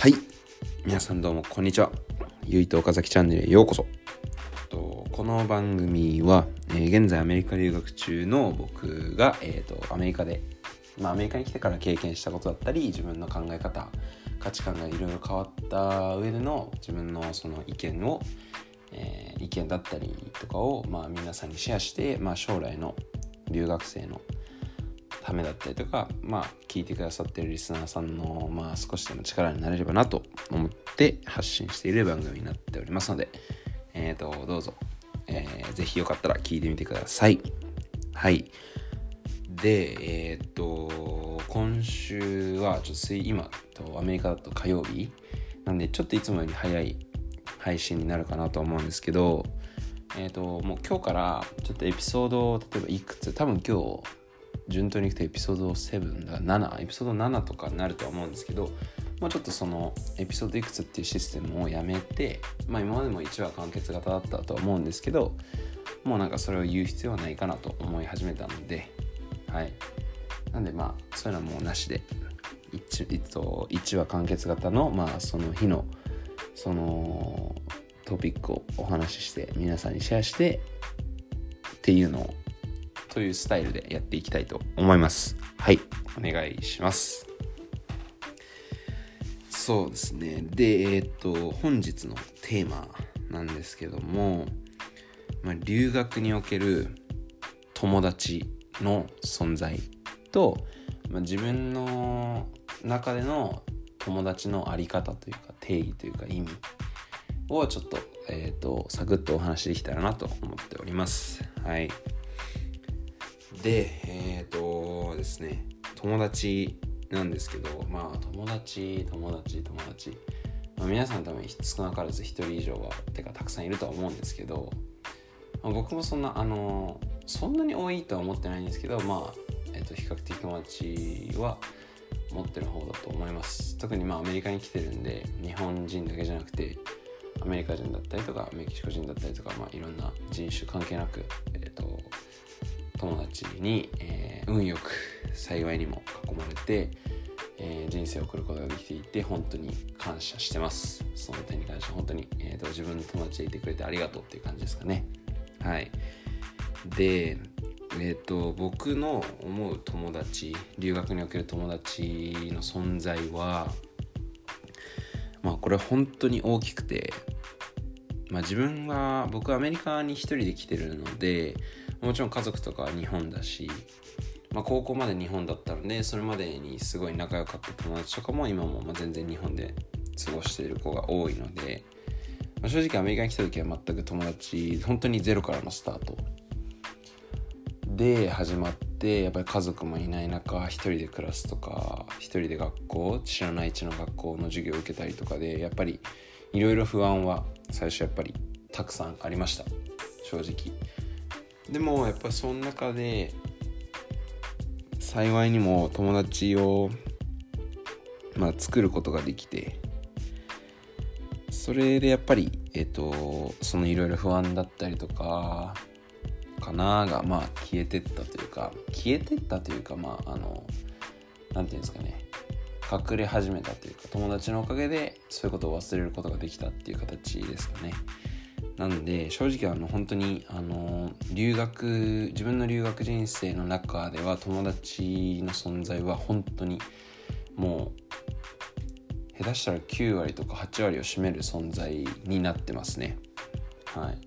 はい。皆さんどうもこんにちは。ゆいと岡崎チャンネルへようこそ。とこの番組は、えー現在アメリカ留学中の僕が、えー、とアメリカで、まあ、アメリカに来てから経験したことだったり自分の考え方価値観がいろいろ変わった上での自分のその意見を、えー意見だったりとかを、まあ、皆さんにシェアして、まあ、将来の留学生のためだったりとか、まあ、聞いてくださってるリスナーさんの、まあ、少しでも力になれればなと思って発信している番組になっておりますので、えー、とどうぞ、えーぜひよかったら聞いてみてください。はい。で、えっ、と、今週は、ちょっと今とアメリカだと火曜日なんで、ちょっといつもより早い配信になるかなと思うんですけど、えっ、と、もう今日からちょっとエピソードを、例えばいくつ、多分今日、順当にいくとエピソード7だ、7、エピソード7とかになるとは思うんですけど、もうちょっとそのエピソードいくつっていうシステムをやめて、まあ今までも1話完結型だったとは思うんですけど、もうなんかそれを言う必要はないかなと思い始めたので、はい。なんでまあ、そういうのはもうなしで、一えっと1話完結型の、まあその日の、そのトピックをお話しして、皆さんにシェアして、っていうのを、というスタイルでやっていきたいと思います。はい。お願いします。そうですね。で、えっと、本日のテーマなんですけども、まあ、留学における友達の存在と、まあ、自分の中での友達のあり方というか定義というか意味をちょっと,、えー、とサクッとお話しできたらなと思っております。はい。で、えっ、とですね、友達なんですけど、まあ友達、友達、友達。まあ、皆さん多分少なからず1人以上は、てかたくさんいるとは思うんですけど、まあ、僕もそんな、あの、そんなに多いとは思ってないんですけど、まあ、えっ、と、比較的友達は持ってる方だと思います。特にまあアメリカに来てるんで、日本人だけじゃなくて、アメリカ人だったりとか、メキシコ人だったりとか、まあいろんな人種関係なく、えっ、と、友達に、えー運よく幸いにも囲まれて、えー人生を送ることができていて本当に感謝してます。その点に関して本当に、えーと自分の友達でいてくれてありがとうっていう感じですかね。はい。でえっ、と僕の思う友達留学における友達の存在はまあこれ本当に大きくてまあ自分は僕はアメリカに一人で来てるのでもちろん家族とかは日本だし、まあ、高校まで日本だったのでそれまでにすごい仲良かった友達とかも今もま全然日本で過ごしている子が多いので、まあ正直アメリカに来た時は全く友達本当にゼロからのスタートで始まってやっぱり家族もいない中一人で暮らすとか一人で学校知らない地の学校の授業を受けたりとかでやっぱりいろいろ不安は最初やっぱりたくさんありました。正直。でもやっぱその中で幸いにも友達を、まあ、作ることができてそれでやっぱりえっ、とそのいろいろ不安だったりとかかながまあ消えてったというか消えてったというかまああのなんていうんですかね隠れ始めたというか友達のおかげでそういうことを忘れることができたっていう形ですかね。なんで正直あの本当にあの留学自分の留学人生の中では友達の存在は本当にもう下手したら9割とか8割を占める存在になってますね。はい。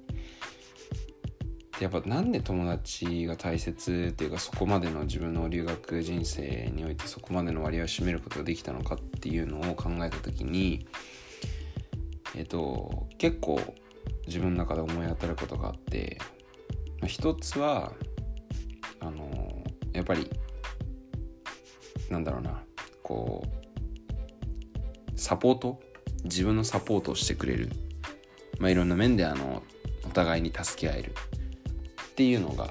でやっぱなんで友達が大切っていうかそこまでの自分の留学人生においてそこまでの割合を占めることができたのかっていうのを考えた時にえっと結構自分の中で思い当たることがあってまあ一つはあのやっぱりなんだろうなこうサポート自分のサポートをしてくれる、まあ、いろんな面であのお互いに助け合えるっていうのが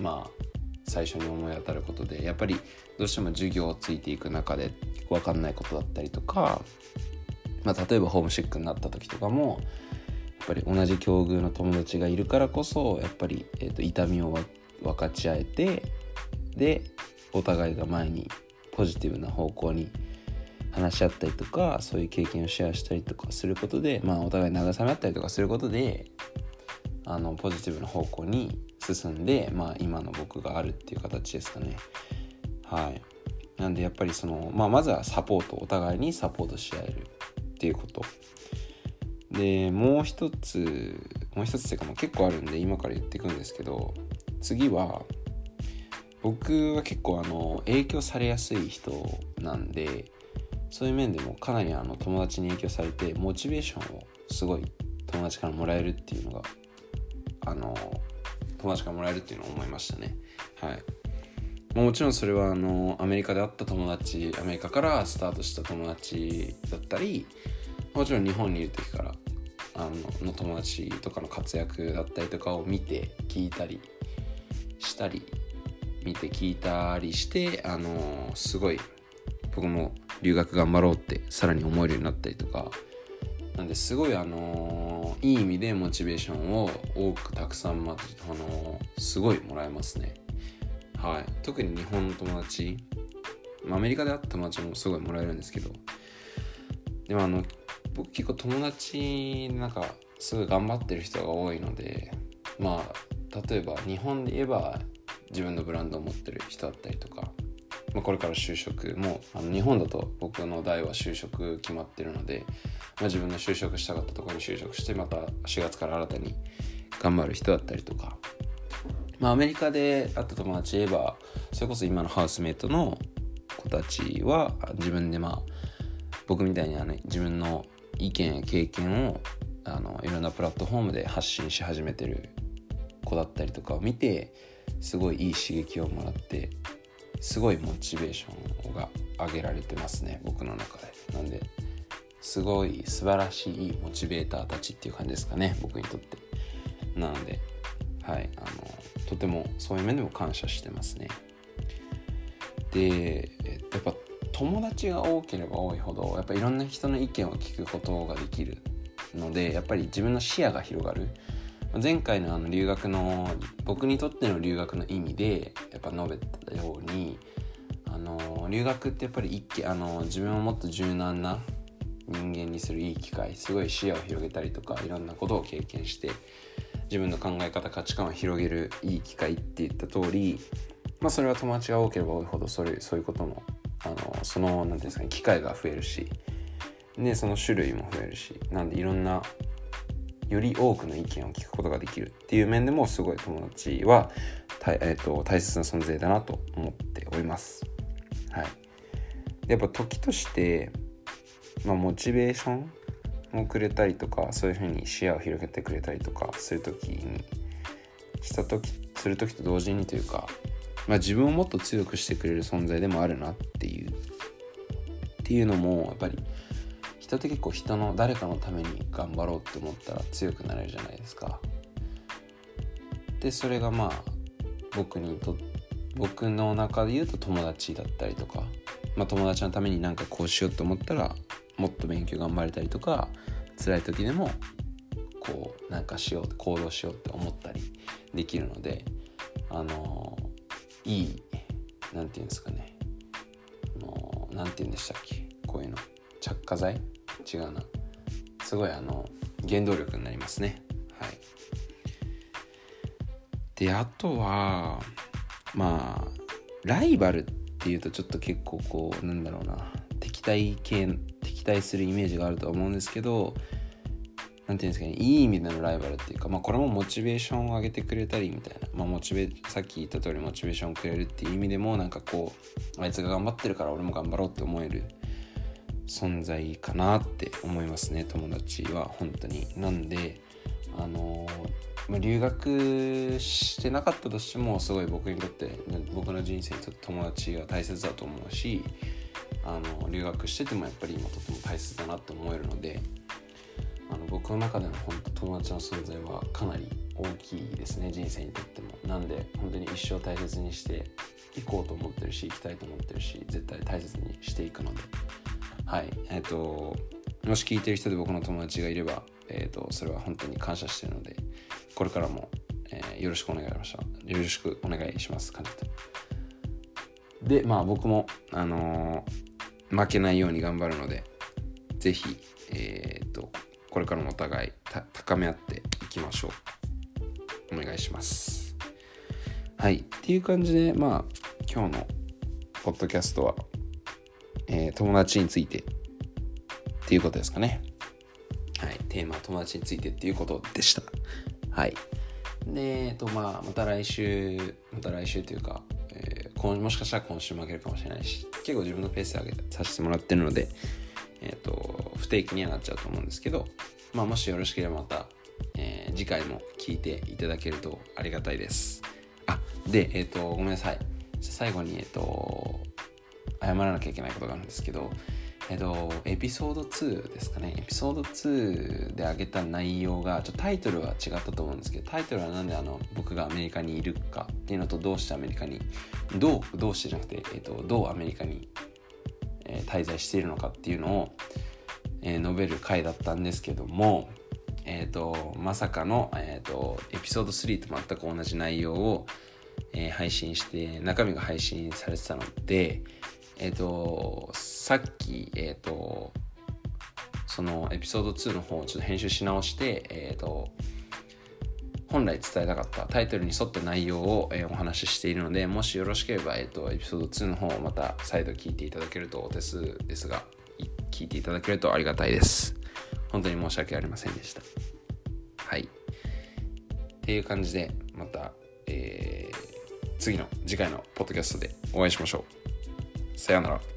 まあ最初に思い当たることでやっぱりどうしても授業をついていく中で分かんないことだったりとか、まあ、例えばホームシックになった時とかもぱり同じ境遇の友達がいるからこそやっぱり、えー、と痛みを分かち合えてでお互いが前にポジティブな方向に話し合ったりとかそういう経験をシェアしたりとかすることで、まあ、お互い慰め合ったりとかすることであのポジティブな方向に進んで、まあ、今の僕があるっていう形ですかね。はい、なんでやっぱりその、まあ、まずはサポートお互いにサポートし合えるっていうことでもう一つもう一つっていうかもう結構あるんで今から言っていくんですけど次は僕は結構あの影響されやすい人なんでそういう面でもかなりあの友達に影響されてモチベーションをすごい友達からもらえるっていうのがあの友達からもらえるっていうのを思いましたね。はい。もちろんそれはあのアメリカで会った友達アメリカからスタートした友達だったりもちろん日本にいる時からあのの友達とかの活躍だったりとかを見て聞いたりしたり見て聞いたりしてあのすごい僕も留学頑張ろうってさらに思えるようになったりとか。なんですごいあのいい意味でモチベーションを多くたくさん、まあのすごいもらえますね。はい。特に日本の友達アメリカで会った友達もすごいもらえるんですけど。でもあの僕結構友達なんかすごい頑張ってる人が多いのでまあ例えば日本で言えば自分のブランドを持ってる人だったりとかまあ、これから就職もあの日本だと僕の代は就職決まってるので、まあ、自分の就職したかったところに就職してまた4月から新たに頑張る人だったりとか、まあ、アメリカで会った友達言えばそれこそ今のハウスメイトの子たちは自分でまあ僕みたいにあの自分の意見や経験をあのいろんなプラットフォームで発信し始めてる子だったりとかを見てすごいいい刺激をもらってすごいモチベーションが上げられてますね僕の中で。なんですごい素晴らしいモチベーターたちっていう感じですかね僕にとって。なのではいあのとてもそういう面でも感謝してますね。でやっぱ友達が多ければ多いほどやっぱいろんな人の意見を聞くことができるのでやっぱり自分の視野が広がる。前回のあの留学の僕にとっての留学の意味でやっぱ述べたようにあの留学ってやっぱり一あの自分をもっと柔軟な人間にするいい機会すごい視野を広げたりとかいろんなことを経験して自分の考え方価値観を広げるいい機会って言った通り、まあ、それは友達が多ければ多いほどそれそういうことのあのその何て言うんですかね機会が増えるしでその種類も増えるしなんでいろんなより多くの意見を聞くことができるっていう面でもすごい友達はたえーと、大切な存在だなと思っております。はい、やっぱ時として、まあ、モチベーションをくれたりとかそういうふうに視野を広げてくれたりとかする時にした時する時と同時にというか、まあ、自分をもっと強くしてくれる存在でもあるなっていうっていうのもやっぱり人って結構人の誰かのために頑張ろうって思ったら強くなれるじゃないですか。でそれがまあ僕にと僕の中で言うと友達だったりとか、まあ、友達のためになんかこうしようと思ったらもっと勉強頑張れたりとか辛い時でもこうなんかしよう行動しようって思ったりできるのであのいい何て言うんですかね。何て言うんでしたっけ。こういうの。着火剤？違うな。すごいあの原動力になりますね。はい。であとはまあライバルっていうとちょっと結構こうなんだろうな。敵対系敵対するイメージがあると思うんですけど何て言うんですかねいい意味でのライバルっていうか、まあ、これもモチベーションを上げてくれたりみたいな、まあ、モチベさっき言った通りモチベーションをくれるっていう意味でもなんかこうあいつが頑張ってるから俺も頑張ろうって思える存在かなって思いますね友達は本当に。なんであのま、留学してなかったとしてもすごい僕にとって僕の人生にとって友達が大切だと思うしあの留学しててもやっぱり今とても大切だなって思えるのであの僕の中での本当友達の存在はかなり大きいですね人生にとっても。なんで本当に一生大切にしていこうと思ってるし行きたいと思ってるし絶対大切にしていくので。はい。えっ、ー、ともし聞いてる人で僕の友達がいれば、えーと、それは本当に感謝してるのでこれからも、えー、よろしくお願いしましたよろしくお願いします。感じで。まあ僕もあのー、負けないように頑張るので是非えー、っとこれからもお互い高め合っていきましょう。お願いします。はい。っていう感じでまあ今日のポッドキャストは、えー、友達についてっていうことですかね。はい。テーマ友達についてっていうことでした。はい。でえっとまあまた来週また来週というかえ今もしかしたら今週負けるかもしれないし結構自分のペースで上げさせてもらってるので、えっ、ー、と不定期にはなっちゃうと思うんですけど、まあ、もしよろしければまた、えー、次回も聞いていただけるとありがたいですあでえっ、ー、とごめんなさい最後にえっ、と謝らなきゃいけないことがあるんですけどえっと、エピソード2ですかね。エピソード2で挙げた内容が、ちょタイトルは違ったと思うんですけど、タイトルはなんであの僕がアメリカにいるかっていうのと、どうしてアメリカに、どう、どうしてじゃなくて、えっと、どうアメリカに、滞在しているのかっていうのを、え、述べる回だったんですけども、え、ー、と、まさかの、えっ、と、エピソード3と全く同じ内容を、え配信して、中身が配信されてたので、え、ー、と、さっき、え、ー、と、そのエピソード2の方をちょっと編集し直して、え、ー、と、本来伝えたかったタイトルに沿った内容を、えお話ししているので、もしよろしければ、えっ、と、エピソード2の方をまた再度聞いていただけるとですですが、聞いていただけるとありがたいです。本当に申し訳ありませんでした。はい。っていう感じで、また、えー、次の次回のポッドキャストでお会いしましょう。さようなら。